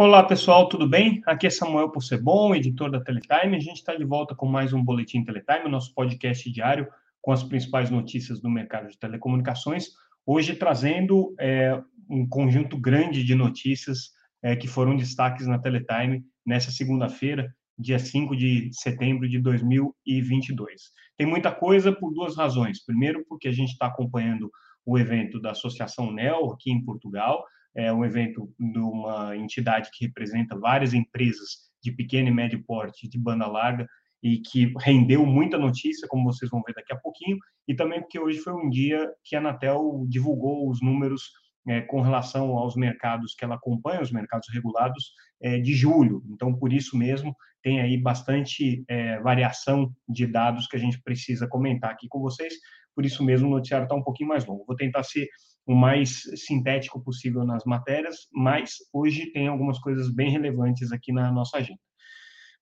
Olá, pessoal, tudo bem? Aqui é Samuel Possebon, editor da Teletime. A gente está de volta com mais um Boletim Teletime, nosso podcast diário com as principais notícias do mercado de telecomunicações. Hoje trazendo é, um conjunto grande de notícias é, que foram destaques na Teletime nessa segunda-feira, dia 5 de setembro de 2022. Tem muita coisa por duas razões. Primeiro, porque a gente está acompanhando o evento da Associação NEL aqui em Portugal, é um evento de uma entidade que representa várias empresas de pequeno e médio porte de banda larga e que rendeu muita notícia, como vocês vão ver daqui a pouquinho, e também porque hoje foi um dia que a Anatel divulgou os números é, com relação aos mercados que ela acompanha, os mercados regulados, é, de julho. Então, por isso mesmo, tem aí bastante é, variação de dados que a gente precisa comentar aqui com vocês. Por isso mesmo, o noticiário está um pouquinho mais longo. Vou tentar ser o mais sintético possível nas matérias, mas hoje tem algumas coisas bem relevantes aqui na nossa agenda.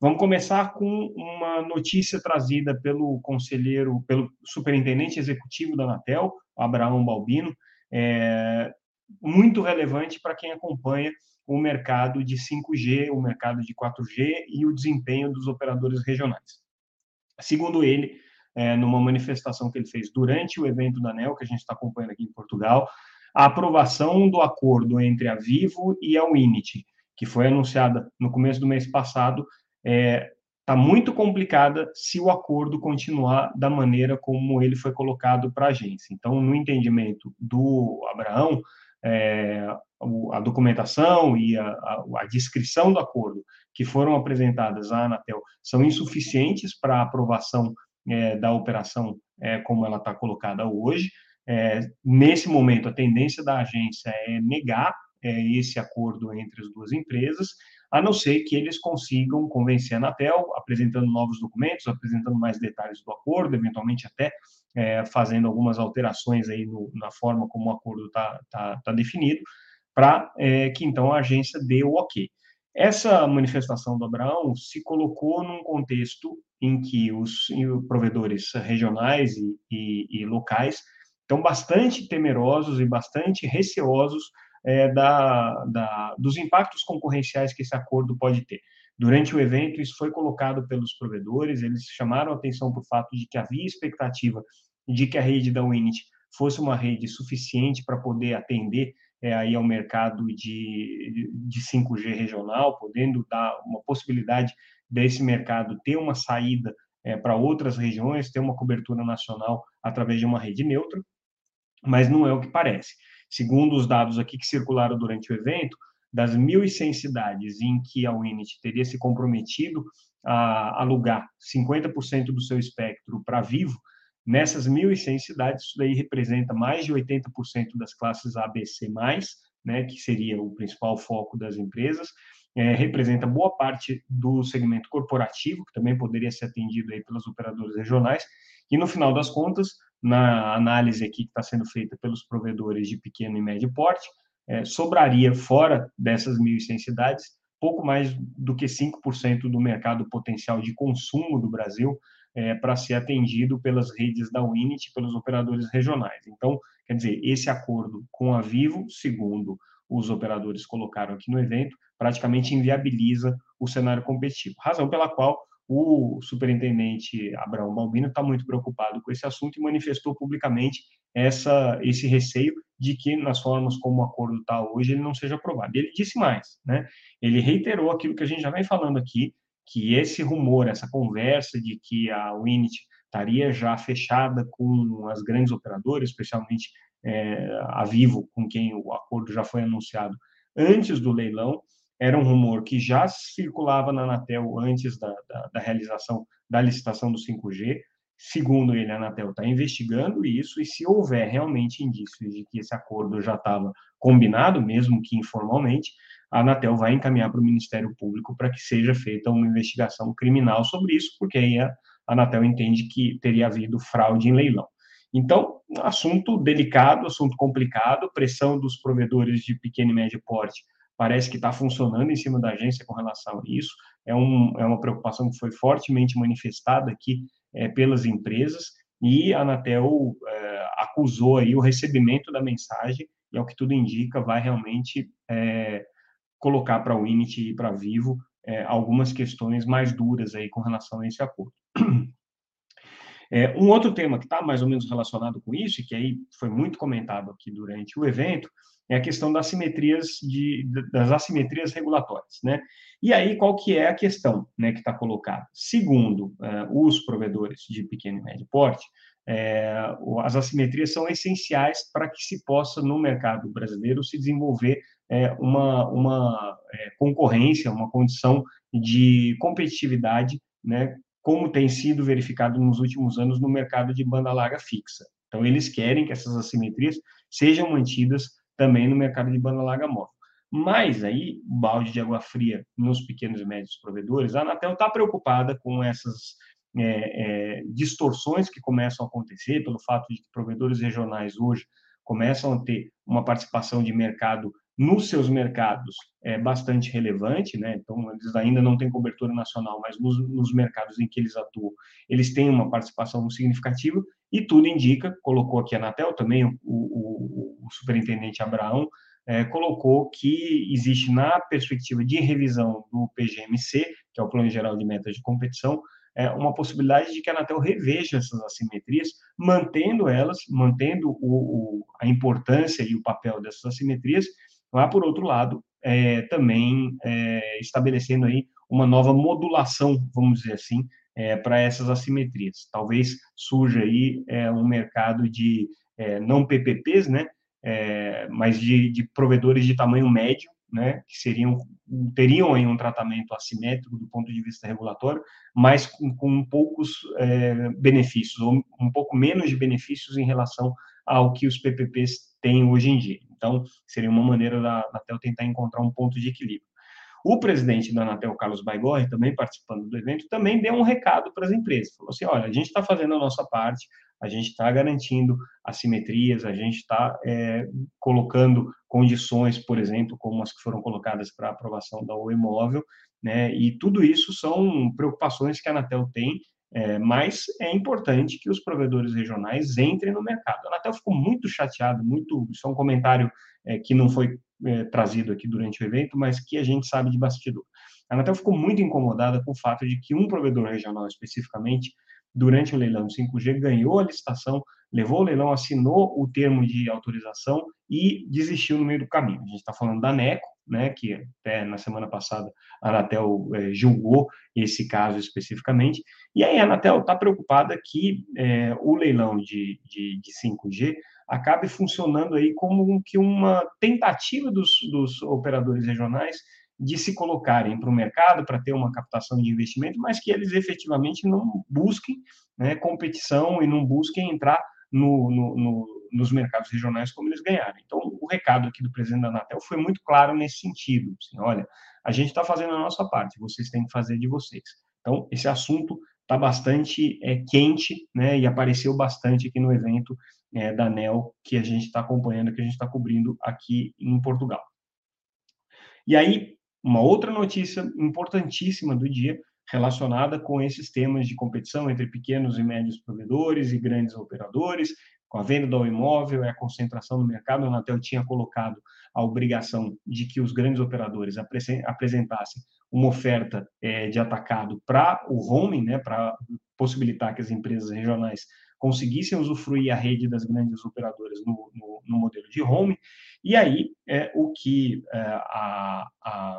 Vamos começar com uma notícia trazida pelo conselheiro, pelo superintendente executivo da Anatel, Abraão Balbino, é, muito relevante para quem acompanha o mercado de 5G, o mercado de 4G e o desempenho dos operadores regionais. Segundo ele, é, numa manifestação que ele fez durante o evento da ANEL, que a gente está acompanhando aqui em Portugal, a aprovação do acordo entre a Vivo e a Winit, que foi anunciada no começo do mês passado, está é, tá muito complicada se o acordo continuar da maneira como ele foi colocado para a agência. Então, no entendimento do Abraão, é, a documentação e a, a, a, descrição do acordo que foram apresentadas à Anatel são insuficientes para a aprovação é, da operação é, como ela está colocada hoje. É, nesse momento, a tendência da agência é negar é, esse acordo entre as duas empresas, a não ser que eles consigam convencer a Anatel, apresentando novos documentos, apresentando mais detalhes do acordo, eventualmente até é, fazendo algumas alterações aí no, na forma como o acordo está tá, tá definido, para é, que então a agência dê o ok. Essa manifestação do Abraão se colocou num contexto em que os provedores regionais e, e, e locais estão bastante temerosos e bastante receosos é, da, da, dos impactos concorrenciais que esse acordo pode ter. Durante o evento, isso foi colocado pelos provedores, eles chamaram atenção para o fato de que havia expectativa de que a rede da Winit fosse uma rede suficiente para poder atender é, aí ao mercado de, de 5G regional, podendo dar uma possibilidade desse mercado ter uma saída é, para outras regiões, ter uma cobertura nacional através de uma rede neutra, mas não é o que parece. Segundo os dados aqui que circularam durante o evento, das 1.100 cidades em que a Winit teria se comprometido a alugar 50% do seu espectro para Vivo, Nessas 1.100 cidades, isso daí representa mais de 80% das classes ABC+, né, que seria o principal foco das empresas, é, representa boa parte do segmento corporativo, que também poderia ser atendido aí pelos operadores regionais, e no final das contas, na análise aqui que está sendo feita pelos provedores de pequeno e médio porte, é, sobraria fora dessas 1.100 cidades pouco mais do que 5% do mercado potencial de consumo do Brasil, é, para ser atendido pelas redes da Winit, pelos operadores regionais. Então, quer dizer, esse acordo com a Vivo, segundo os operadores colocaram aqui no evento, praticamente inviabiliza o cenário competitivo. Razão pela qual o superintendente Abraão Balbino está muito preocupado com esse assunto e manifestou publicamente essa, esse receio de que, nas formas como o acordo está hoje, ele não seja aprovado. Ele disse mais, né? ele reiterou aquilo que a gente já vem falando aqui, que esse rumor, essa conversa de que a Winit estaria já fechada com as grandes operadoras, especialmente é, a Vivo, com quem o acordo já foi anunciado antes do leilão, era um rumor que já circulava na Anatel antes da, da, da realização da licitação do 5G. Segundo ele, a Anatel está investigando isso, e se houver realmente indícios de que esse acordo já estava combinado, mesmo que informalmente, a Anatel vai encaminhar para o Ministério Público para que seja feita uma investigação criminal sobre isso, porque aí a Anatel entende que teria havido fraude em leilão. Então, assunto delicado, assunto complicado, pressão dos provedores de pequeno e médio porte parece que está funcionando em cima da agência com relação a isso. É, um, é uma preocupação que foi fortemente manifestada aqui é, pelas empresas e a Anatel é, acusou aí o recebimento da mensagem e, ao que tudo indica, vai realmente é, colocar para o Init e para Vivo é, algumas questões mais duras aí com relação a esse acordo. É, um outro tema que está mais ou menos relacionado com isso, e que aí foi muito comentado aqui durante o evento, é a questão das assimetrias, de, das assimetrias regulatórias. Né? E aí, qual que é a questão né, que está colocada? Segundo é, os provedores de pequeno e médio porte, é, as assimetrias são essenciais para que se possa, no mercado brasileiro, se desenvolver é, uma, uma é, concorrência, uma condição de competitividade, né, como tem sido verificado nos últimos anos no mercado de banda larga fixa. Então, eles querem que essas assimetrias sejam mantidas também no mercado de banda larga móvel. Mas aí, balde de água fria nos pequenos e médios provedores, a Anatel está preocupada com essas é, é, distorções que começam a acontecer pelo fato de que provedores regionais hoje começam a ter uma participação de mercado nos seus mercados é bastante relevante, né? Então, eles ainda não têm cobertura nacional, mas nos, nos, mercados em que eles atuam, eles têm uma participação significativa, e tudo indica, colocou aqui a Anatel também, o, o, o superintendente Abraão, é, colocou que existe na perspectiva de revisão do PGMC, que é o Plano Geral de Metas de Competição, é, uma possibilidade de que a Anatel reveja essas assimetrias, mantendo elas, mantendo o, o, a importância e o papel dessas assimetrias, mas, por outro lado, é, também é, estabelecendo aí uma nova modulação, vamos dizer assim, é, para essas assimetrias. Talvez surja aí é, um mercado de é, não PPPs, né, é, mas de, de provedores de tamanho médio, né, que seriam teriam aí um tratamento assimétrico do ponto de vista regulatório, mas com, com poucos é, benefícios, ou um pouco menos de benefícios em relação ao que os PPPs têm hoje em dia. Então, seria uma maneira da Anatel tentar encontrar um ponto de equilíbrio. O presidente da Anatel, Carlos Baigorre, também participando do evento, também deu um recado para as empresas. Falou assim, olha, a gente está fazendo a nossa parte, a gente está garantindo assimetrias, a gente está é, colocando condições, por exemplo, como as que foram colocadas para aprovação da Móvel, né? E tudo isso são preocupações que a Anatel tem, é, mas é importante que os provedores regionais entrem no mercado. A Anatel ficou muito chateado, muito. Isso é um comentário é, que não foi é, trazido aqui durante o evento, mas que a gente sabe de bastidor. A Anatel ficou muito incomodada com o fato de que um provedor regional especificamente durante o leilão do 5G, ganhou a licitação, levou o leilão, assinou o termo de autorização e desistiu no meio do caminho. A gente está falando da NECO, né, que até na semana passada a Anatel é, julgou esse caso especificamente, e aí a Anatel está preocupada que é, o leilão de, de, de 5G acabe funcionando aí como que uma tentativa dos, dos operadores regionais de se colocarem para o mercado para ter uma captação de investimento, mas que eles efetivamente não busquem né, competição e não busquem entrar no, no, no, nos mercados regionais como eles ganharam. O recado aqui do presidente da Anatel foi muito claro nesse sentido. Assim, olha, a gente está fazendo a nossa parte, vocês têm que fazer de vocês. Então, esse assunto está bastante é, quente, né, e apareceu bastante aqui no evento é, da ANEL que a gente está acompanhando, que a gente está cobrindo aqui em Portugal. E aí, uma outra notícia importantíssima do dia relacionada com esses temas de competição entre pequenos e médios provedores e grandes operadores, com a venda do imóvel e a concentração no mercado, a Anatel tinha colocado a obrigação de que os grandes operadores apresentassem uma oferta é, de atacado para o roaming, né, para possibilitar que as empresas regionais conseguissem usufruir a rede das grandes operadoras no, no, no modelo de home. E aí, é, o que é, a, a,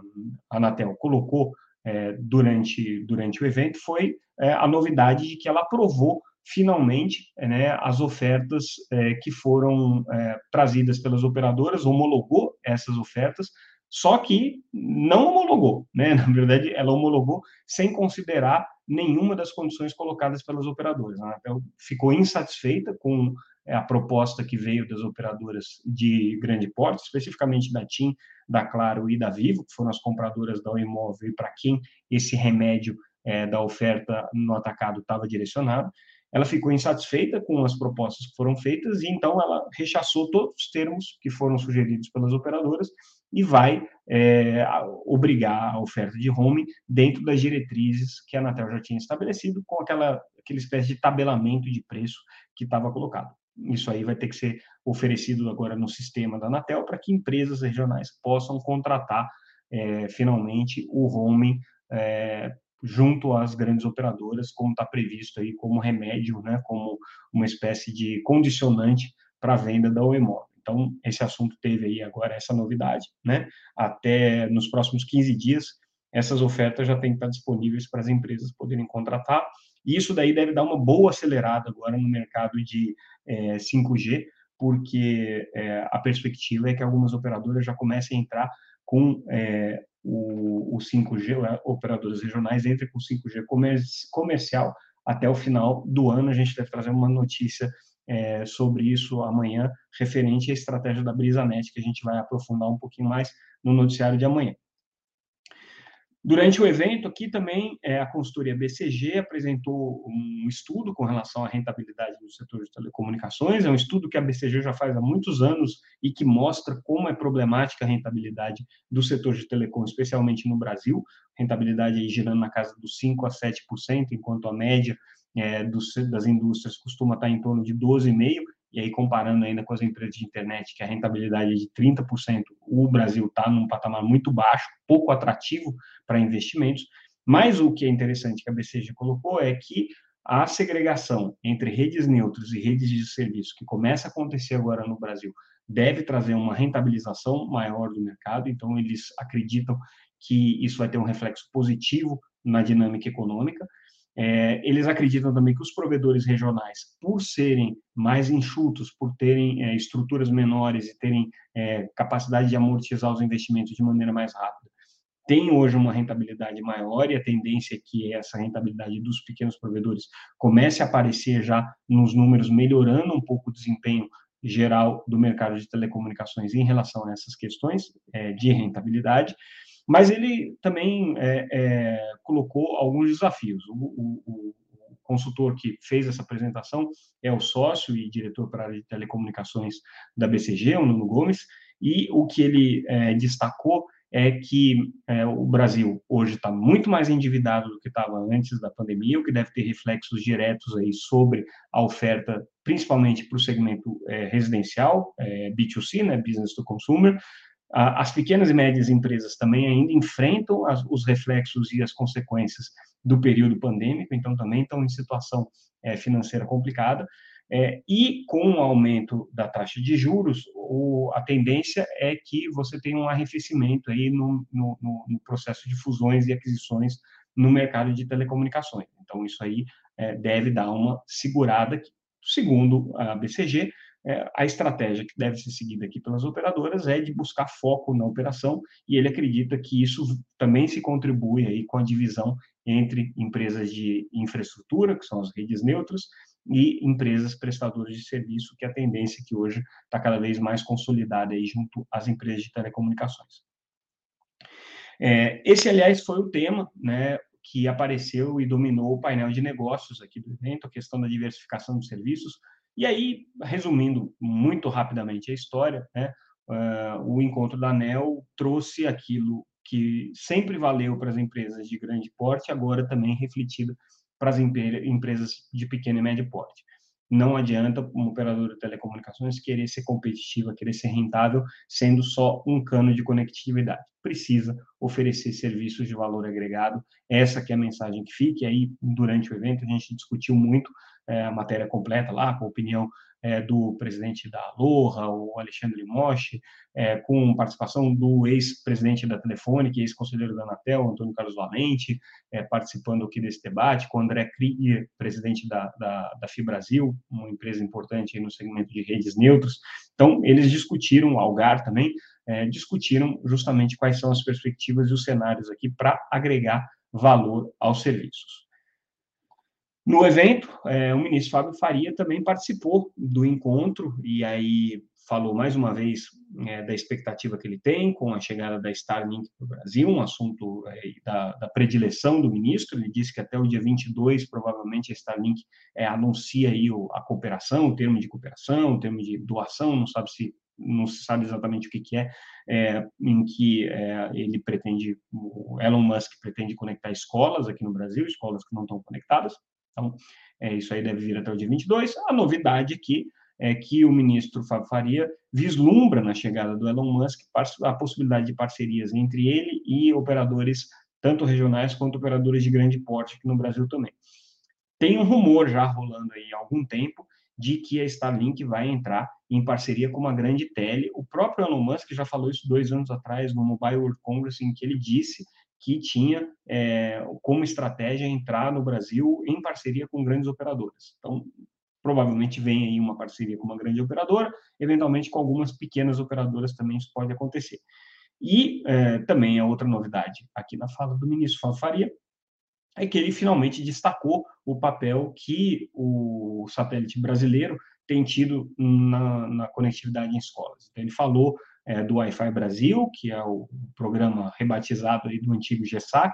Anatel colocou é, durante, durante o evento foi é, a novidade de que ela aprovou finalmente né, as ofertas é, que foram é, trazidas pelas operadoras, homologou essas ofertas, só que não homologou, né? Na verdade, ela homologou sem considerar nenhuma das condições colocadas pelas operadoras. A Anatel ficou insatisfeita com é, a proposta que veio das operadoras de grande porte, especificamente da TIM, da Claro e da Vivo, que foram as compradoras da imóvel e para quem esse remédio é, da oferta no atacado estava direcionado. Ela ficou insatisfeita com as propostas que foram feitas e então ela rechaçou todos os termos que foram sugeridos pelas operadoras e vai é, obrigar a oferta de home dentro das diretrizes que a Anatel já tinha estabelecido, com aquela, aquela espécie de tabelamento de preço que estava colocado. Isso aí vai ter que ser oferecido agora no sistema da Anatel para que empresas regionais possam contratar é, finalmente o roaming é, junto às grandes operadoras, como está previsto aí como remédio, né, como uma espécie de condicionante para a venda da OEMOB. Então, esse assunto teve aí agora essa novidade, né? Até nos próximos 15 dias, essas ofertas já têm que estar disponíveis para as empresas poderem contratar. E isso daí deve dar uma boa acelerada agora no mercado de é, 5G, porque é, a perspectiva é que algumas operadoras já comecem a entrar com é, o, o 5G, né, operadoras regionais entrem com o 5G comercial até o final do ano. A gente deve trazer uma notícia é, sobre isso amanhã, referente à estratégia da BrisaNet, que a gente vai aprofundar um pouquinho mais no noticiário de amanhã. Durante o evento aqui também, é, a consultoria BCG apresentou um estudo com relação à rentabilidade do setor de telecomunicações. É um estudo que a BCG já faz há muitos anos e que mostra como é problemática a rentabilidade do setor de telecom, especialmente no Brasil. Rentabilidade aí girando na casa dos 5% a 7%, enquanto a média é, das indústrias costuma estar em torno de 12,5%, e aí comparando ainda com as empresas de internet, que a rentabilidade é de 30%, o Brasil está num patamar muito baixo, pouco atrativo para investimentos, mas o que é interessante que a BCG colocou é que a segregação entre redes neutras e redes de serviço, que começa a acontecer agora no Brasil, deve trazer uma rentabilização maior do mercado, então eles acreditam que isso vai ter um reflexo positivo na dinâmica econômica, é, eles acreditam também que os provedores regionais, por serem mais enxutos, por terem é, estruturas menores e terem é, capacidade de amortizar os investimentos de maneira mais rápida, têm hoje uma rentabilidade maior e a tendência é que essa rentabilidade dos pequenos provedores comece a aparecer já nos números, melhorando um pouco o desempenho geral do mercado de telecomunicações em relação a essas questões é, de rentabilidade mas ele também é, é, colocou alguns desafios. O, o, o, consultor que fez essa apresentação é o sócio e diretor para de telecomunicações da BCG, o Nuno Gomes, e o que ele é, destacou é que é, o Brasil hoje está muito mais endividado do que estava antes da pandemia, o que deve ter reflexos diretos aí sobre a oferta, principalmente para o segmento é, residencial, é, B2C, né, business to consumer, as pequenas e médias empresas também ainda enfrentam as, os reflexos e as consequências do período pandêmico, então também estão em situação é, financeira complicada. É, e com o aumento da taxa de juros, o, a tendência é que você tenha um arrefecimento aí no, no, no, processo de fusões e aquisições no mercado de telecomunicações. Então, isso aí é, deve dar uma segurada, segundo a BCG, é, a estratégia que deve ser seguida aqui pelas operadoras é de buscar foco na operação, e ele acredita que isso também se contribui aí com a divisão entre empresas de infraestrutura, que são as redes neutras, e empresas prestadoras de serviço, que é a tendência que hoje está cada vez mais consolidada aí junto às empresas de telecomunicações. É, esse, aliás, foi o tema né, que apareceu e dominou o painel de negócios aqui do evento, a questão da diversificação de serviços, e aí, resumindo muito rapidamente a história, né, uh, o encontro da ANEL trouxe aquilo que sempre valeu para as empresas de grande porte, agora também refletido para as empresas de pequeno e médio porte. Não adianta uma operadora de telecomunicações querer ser competitiva, querer ser rentável, sendo só um cano de conectividade. Precisa oferecer serviços de valor agregado. Essa que é a mensagem que fica. E aí, durante o evento, a gente discutiu muito é, a matéria completa lá, com a opinião é, do presidente da Aloha, o Alexandre Moshi, é, com participação do ex-presidente da Telefônica, ex-conselheiro da Anatel, Antônio Carlos Valente, é, participando aqui desse debate, com o André Krieger, presidente da, da, da FIBrasil, uma empresa importante no segmento de redes neutras. Então, eles discutiram, Algar também, é, discutiram justamente quais são as perspectivas e os cenários aqui para agregar valor aos serviços. No evento, é, o ministro Fábio Faria também participou do encontro e aí falou mais uma vez é, da expectativa que ele tem com a chegada da Starlink para o Brasil, um assunto é, da, da, predileção do ministro. Ele disse que até o dia 22, provavelmente, a Starlink é, anuncia aí o, a cooperação, o termo de cooperação, o termo de doação, não sabe se não se sabe exatamente o que, que é, é, em que é, ele pretende, Elon Musk pretende conectar escolas aqui no Brasil, escolas que não estão conectadas, então, é, isso aí deve vir até o dia 22. A novidade aqui é que o ministro Fábio Faria vislumbra na chegada do Elon Musk a possibilidade de parcerias entre ele e operadores tanto regionais quanto operadores de grande porte aqui no Brasil também. Tem um rumor já rolando aí há algum tempo de que a Starlink vai entrar em parceria com uma grande tele. O próprio Elon Musk já falou isso dois anos atrás no Mobile World Congress, em que ele disse que tinha é, como estratégia entrar no Brasil em parceria com grandes operadoras. Então, provavelmente vem aí uma parceria com uma grande operadora, eventualmente com algumas pequenas operadoras também isso pode acontecer. E é, também a outra novidade aqui na fala do ministro Fábio Faria é que ele finalmente destacou o papel que o satélite brasileiro tem tido na, na conectividade em escolas. Então, ele falou é, do Wi-Fi Brasil, que é o programa rebatizado do antigo GESAC,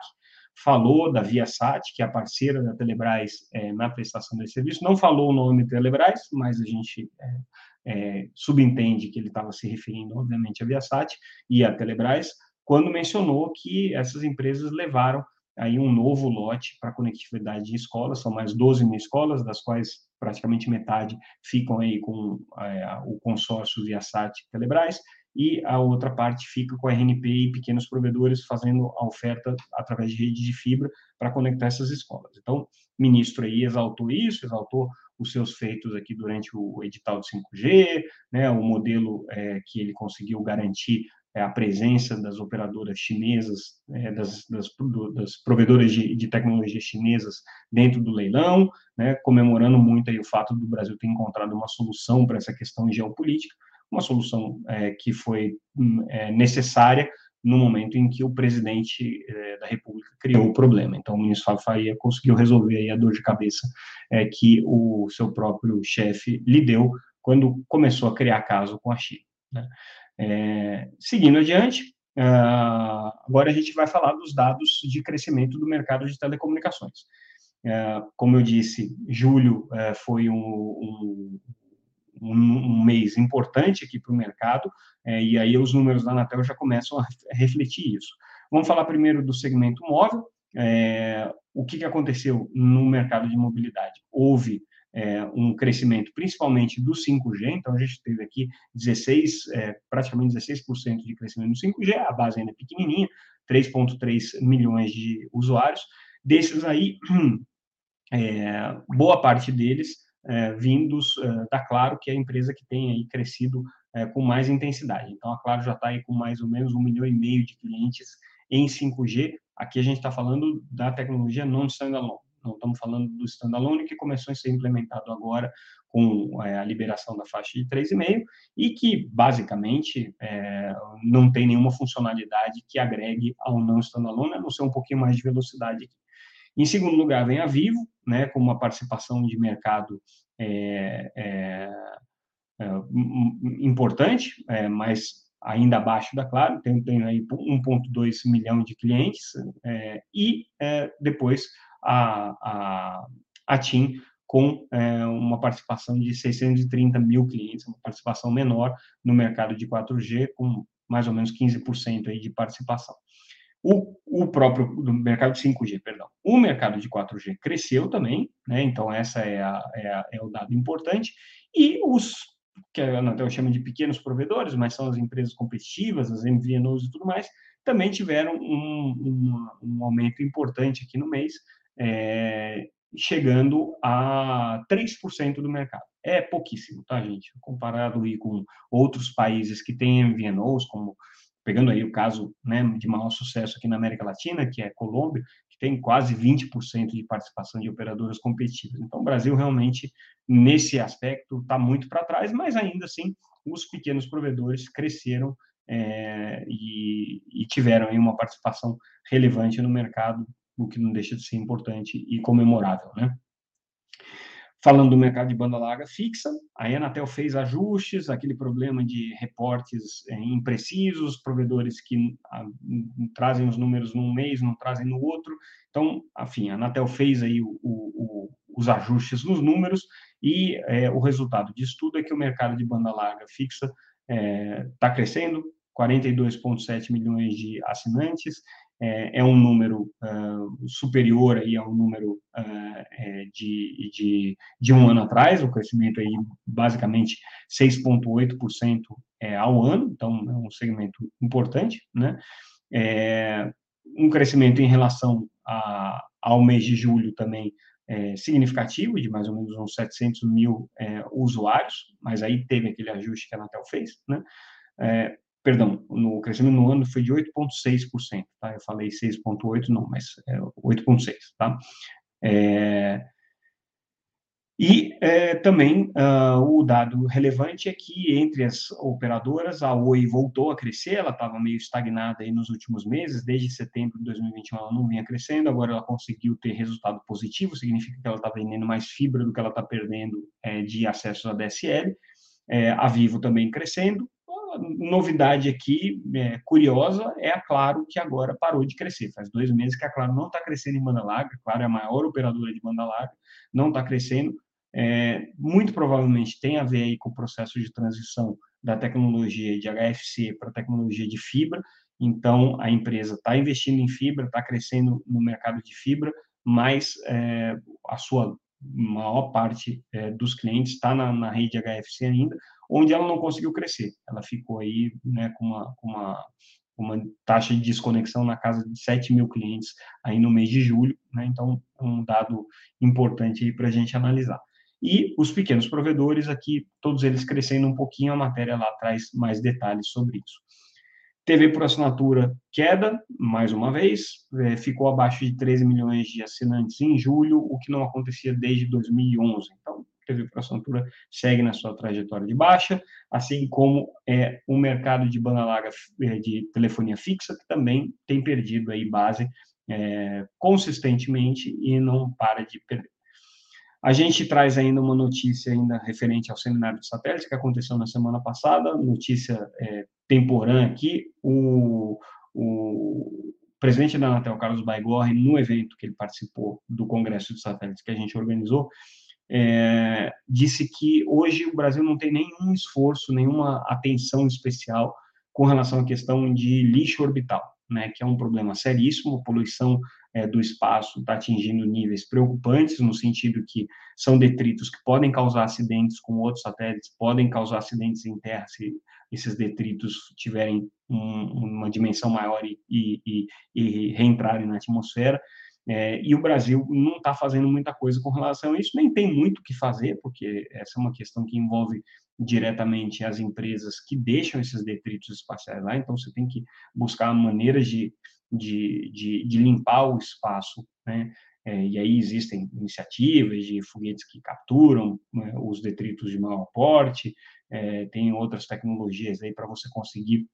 falou da Viasat, que é a parceira da Telebrás é, na prestação desse serviço, não falou o nome Telebrás, mas a gente é, é, subentende que ele estava se referindo, obviamente, à Viasat e à Telebrás, quando mencionou que essas empresas levaram aí um novo lote para conectividade de escolas, são mais 12 mil escolas, das quais praticamente metade ficam aí com é, o consórcio Viasat e Telebrás, e a outra parte fica com a RNP e pequenos provedores fazendo a oferta através de rede de fibra para conectar essas escolas. Então, o ministro aí exaltou isso, exaltou os seus feitos aqui durante o edital de 5G, né, o modelo é, que ele conseguiu garantir é, a presença das operadoras chinesas, é, das, das, das, provedoras de, de tecnologia chinesas dentro do leilão, né, comemorando muito aí o fato do Brasil ter encontrado uma solução para essa questão geopolítica, uma solução é, que foi hum, é, necessária no momento em que o presidente é, da República criou o problema. Então, o ministro Fábio Faria conseguiu resolver aí a dor de cabeça é, que o seu próprio chefe lhe deu quando começou a criar caso com a China. Né? É, seguindo adiante, uh, agora a gente vai falar dos dados de crescimento do mercado de telecomunicações. Uh, como eu disse, julho uh, foi um, um, um, mês importante aqui para o mercado, é, e aí os números da Anatel já começam a refletir isso. Vamos falar primeiro do segmento móvel. É, o que, que aconteceu no mercado de mobilidade? Houve é, um crescimento principalmente do 5G, então a gente teve aqui 16, é, praticamente 16% de crescimento no 5G, a base ainda é pequenininha, 3,3 milhões de usuários. Desses aí, é, boa parte deles é, vindos é, da Claro, que é a empresa que tem aí crescido é, com mais intensidade. Então, a Claro já está aí com mais ou menos um milhão e meio de clientes em 5G. Aqui a gente está falando da tecnologia non-standalone. Não estamos falando do standalone que começou a ser implementado agora com é, a liberação da faixa de 3,5 e que, basicamente, é, não tem nenhuma funcionalidade que agregue ao não standalone, a não ser um pouquinho mais de velocidade. Em segundo lugar, vem a Vivo, né, com uma participação de mercado é, é, é importante, é, mas ainda abaixo da Claro, tem, tem aí 1,2 milhão de clientes, é, e é, depois a, a, a TIM com uma participação de 630 mil clientes, uma participação menor no mercado de 4G, com mais ou menos 15% aí de participação. O, o próprio do mercado de 5G, perdão. O mercado de 4G cresceu também, né? Então essa é, a, é, a, é o dado importante. E os que Anatel chama de pequenos provedores, mas são as empresas competitivas, as MVNOs e tudo mais, também tiveram um, um, um aumento importante aqui no mês, é, chegando a 3% do mercado. É pouquíssimo, tá, gente? Comparado aí com outros países que têm MVNOs, como pegando aí o caso né, de maior sucesso aqui na América Latina, que é Colômbia, que tem quase 20% de participação de operadoras competitivas. Então, o Brasil realmente, nesse aspecto, está muito para trás, mas ainda assim, os pequenos provedores cresceram é, e, e, tiveram aí uma participação relevante no mercado, o que não deixa de ser importante e comemorável, né? Falando do mercado de banda larga fixa, a Anatel fez ajustes, aquele problema de reportes é, imprecisos, provedores que a, ah, trazem os números num mês, não trazem no outro. Então, enfim, a Anatel fez aí o, o, os ajustes nos números e é, o resultado disso tudo é que o mercado de banda larga fixa está é, crescendo, 42,7 milhões de assinantes, é, é um número uh, superior aí ao número uh, de, de, de um ano atrás, o crescimento aí basicamente 6,8% é, ao ano, então é um segmento importante, né? É, um crescimento em relação a, ao mês de julho também é, significativo, de mais ou menos uns 700 mil é, usuários, mas aí teve aquele ajuste que a Anatel fez, né? É, perdão, no crescimento no ano foi de 8,6%, tá? Eu falei 6,8%, não, mas é 8,6%, tá? É, e é, também uh, o dado relevante é que entre as operadoras, a Oi voltou a crescer, ela estava meio estagnada aí nos últimos meses, desde setembro de 2021 ela não vinha crescendo, agora ela conseguiu ter resultado positivo, significa que ela está vendendo mais fibra do que ela está perdendo é, de acesso à DSL. É, a Vivo também crescendo, novidade aqui, é, curiosa, é a Claro, que agora parou de crescer. Faz dois meses que a Claro não está crescendo em banda larga, a Claro é a maior operadora de banda larga, não está crescendo. É, muito provavelmente tem a ver aí com o processo de transição da tecnologia de HFC para tecnologia de fibra. Então, a empresa está investindo em fibra, está crescendo no mercado de fibra, mas é, a sua maior parte é, dos clientes está na, na rede HFC ainda, onde ela não conseguiu crescer. Ela ficou aí né, com, uma, com uma, uma taxa de desconexão na casa de 7 mil clientes aí no mês de julho, né, então é um dado importante aí para a gente analisar. E os pequenos provedores aqui, todos eles crescendo um pouquinho, a matéria lá traz mais detalhes sobre isso. TV por assinatura queda, mais uma vez, é, ficou abaixo de 13 milhões de assinantes em julho, o que não acontecia desde 2011. Então, Por assinatura segue na sua trajetória de baixa, assim como é o mercado de banda larga é, de telefonia fixa, que também tem perdido aí base é, consistentemente e não para de perder. A gente traz ainda uma notícia ainda referente ao seminário de satélite que aconteceu na semana passada, notícia é, temporã aqui, o, o presidente da Anatel, Carlos Baigorre, no evento que ele participou do Congresso de Satélites que a gente organizou, é, disse que hoje o Brasil não tem nenhum esforço, nenhuma atenção especial com relação à questão de lixo orbital, né, que é um problema seríssimo, a poluição é, do espaço está atingindo níveis preocupantes, no sentido que são detritos que podem causar acidentes com outros satélites, podem causar acidentes em terra se esses detritos tiverem um, uma dimensão maior e, e, e reentrarem na atmosfera. É, e o Brasil não está fazendo muita coisa com relação a isso, nem tem muito o que fazer, porque essa é uma questão que envolve diretamente as empresas que deixam esses detritos espaciais lá, então você tem que buscar maneiras de, de, de, de limpar o espaço, né? É, e aí existem iniciativas de foguetes que capturam né, os detritos de maior porte, é, tem outras tecnologias aí para você conseguir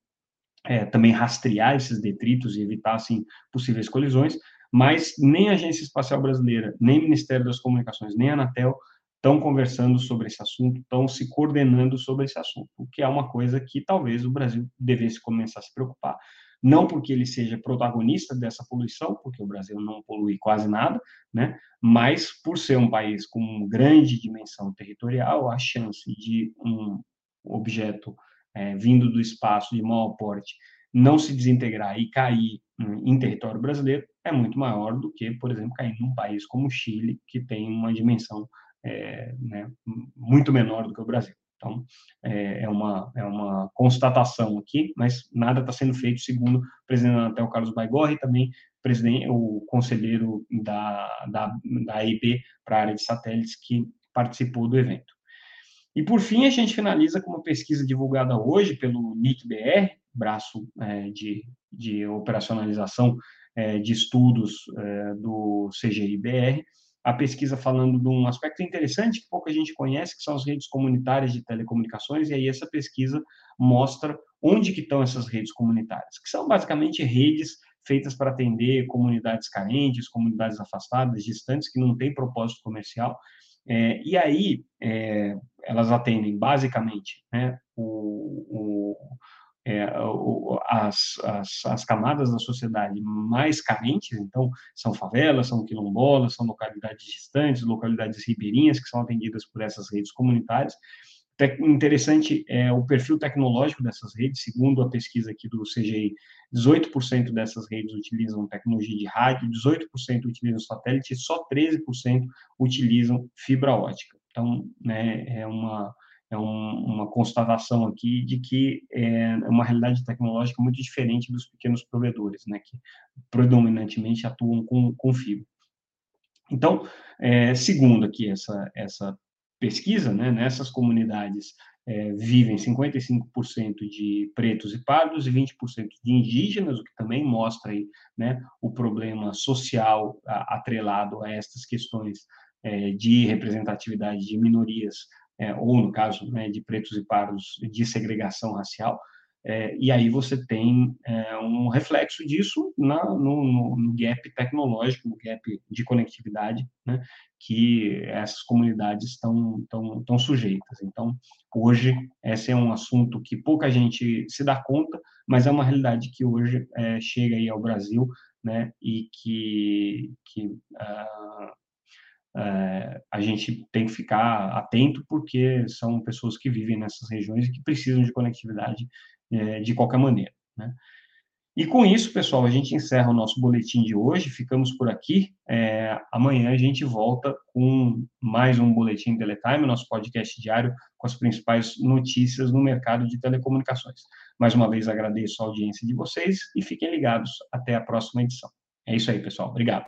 é, também rastrear esses detritos e evitar assim possíveis colisões, mas nem a Agência Espacial Brasileira, nem o Ministério das Comunicações, nem a Anatel estão conversando sobre esse assunto, estão se coordenando sobre esse assunto, o que é uma coisa que talvez o Brasil devesse começar a se preocupar não porque ele seja protagonista dessa poluição, porque o Brasil não polui quase nada, né? mas por ser um país com grande dimensão territorial, a chance de um objeto é, vindo do espaço de maior porte não se desintegrar e cair em território brasileiro é muito maior do que, por exemplo, cair num país como o Chile, que tem uma dimensão é, né, muito menor do que o Brasil. Então, é, é uma, é uma constatação aqui, mas nada está sendo feito, segundo o presidente Anatel, Carlos Baigorre, e também presidente, o conselheiro da, da, da AIB para a área de satélites, que participou do evento. E, por fim, a gente finaliza com uma pesquisa divulgada hoje pelo NIC-BR, braço é, de, de operacionalização é, de estudos é, do CGI-BR, a pesquisa falando de um aspecto interessante que pouca gente conhece, que são as redes comunitárias de telecomunicações, e aí essa pesquisa mostra onde que estão essas redes comunitárias, que são basicamente redes feitas para atender comunidades carentes, comunidades afastadas, distantes, que não têm propósito comercial, é, e aí é, elas atendem basicamente né, o, o é, as, as, as, camadas da sociedade mais carentes, então, são favelas, são quilombolas, são localidades distantes, localidades ribeirinhas que são atendidas por essas redes comunitárias, interessante é o perfil tecnológico dessas redes, segundo a pesquisa aqui do CGI, 18% dessas redes utilizam tecnologia de rádio, 18% utilizam satélite e só 13% utilizam fibra ótica. Então, né, é uma é um, uma constatação aqui de que é uma realidade tecnológica muito diferente dos pequenos provedores, né, que predominantemente atuam com, com fibra. Então, é, segundo aqui essa, essa pesquisa, né, nessas comunidades é, vivem 55% de pretos e pardos e 20% de indígenas, o que também mostra aí, né, o problema social atrelado a estas questões é, de representatividade de minorias é, ou no caso né, de pretos e pardos, de segregação racial, é, e aí você tem é, um reflexo disso na, no, no, gap tecnológico, no gap de conectividade, né, que essas comunidades estão, estão, estão sujeitas. Então, hoje, esse é um assunto que pouca gente se dá conta, mas é uma realidade que hoje é, chega aí ao Brasil, né, e que, que uh, é, a gente tem que ficar atento porque são pessoas que vivem nessas regiões e que precisam de conectividade é, de qualquer maneira. Né? E com isso, pessoal, a gente encerra o nosso boletim de hoje. Ficamos por aqui. É, amanhã a gente volta com mais um boletim Teletime, nosso podcast diário com as principais notícias no mercado de telecomunicações. Mais uma vez agradeço a audiência de vocês e fiquem ligados até a próxima edição. É isso aí, pessoal. Obrigado.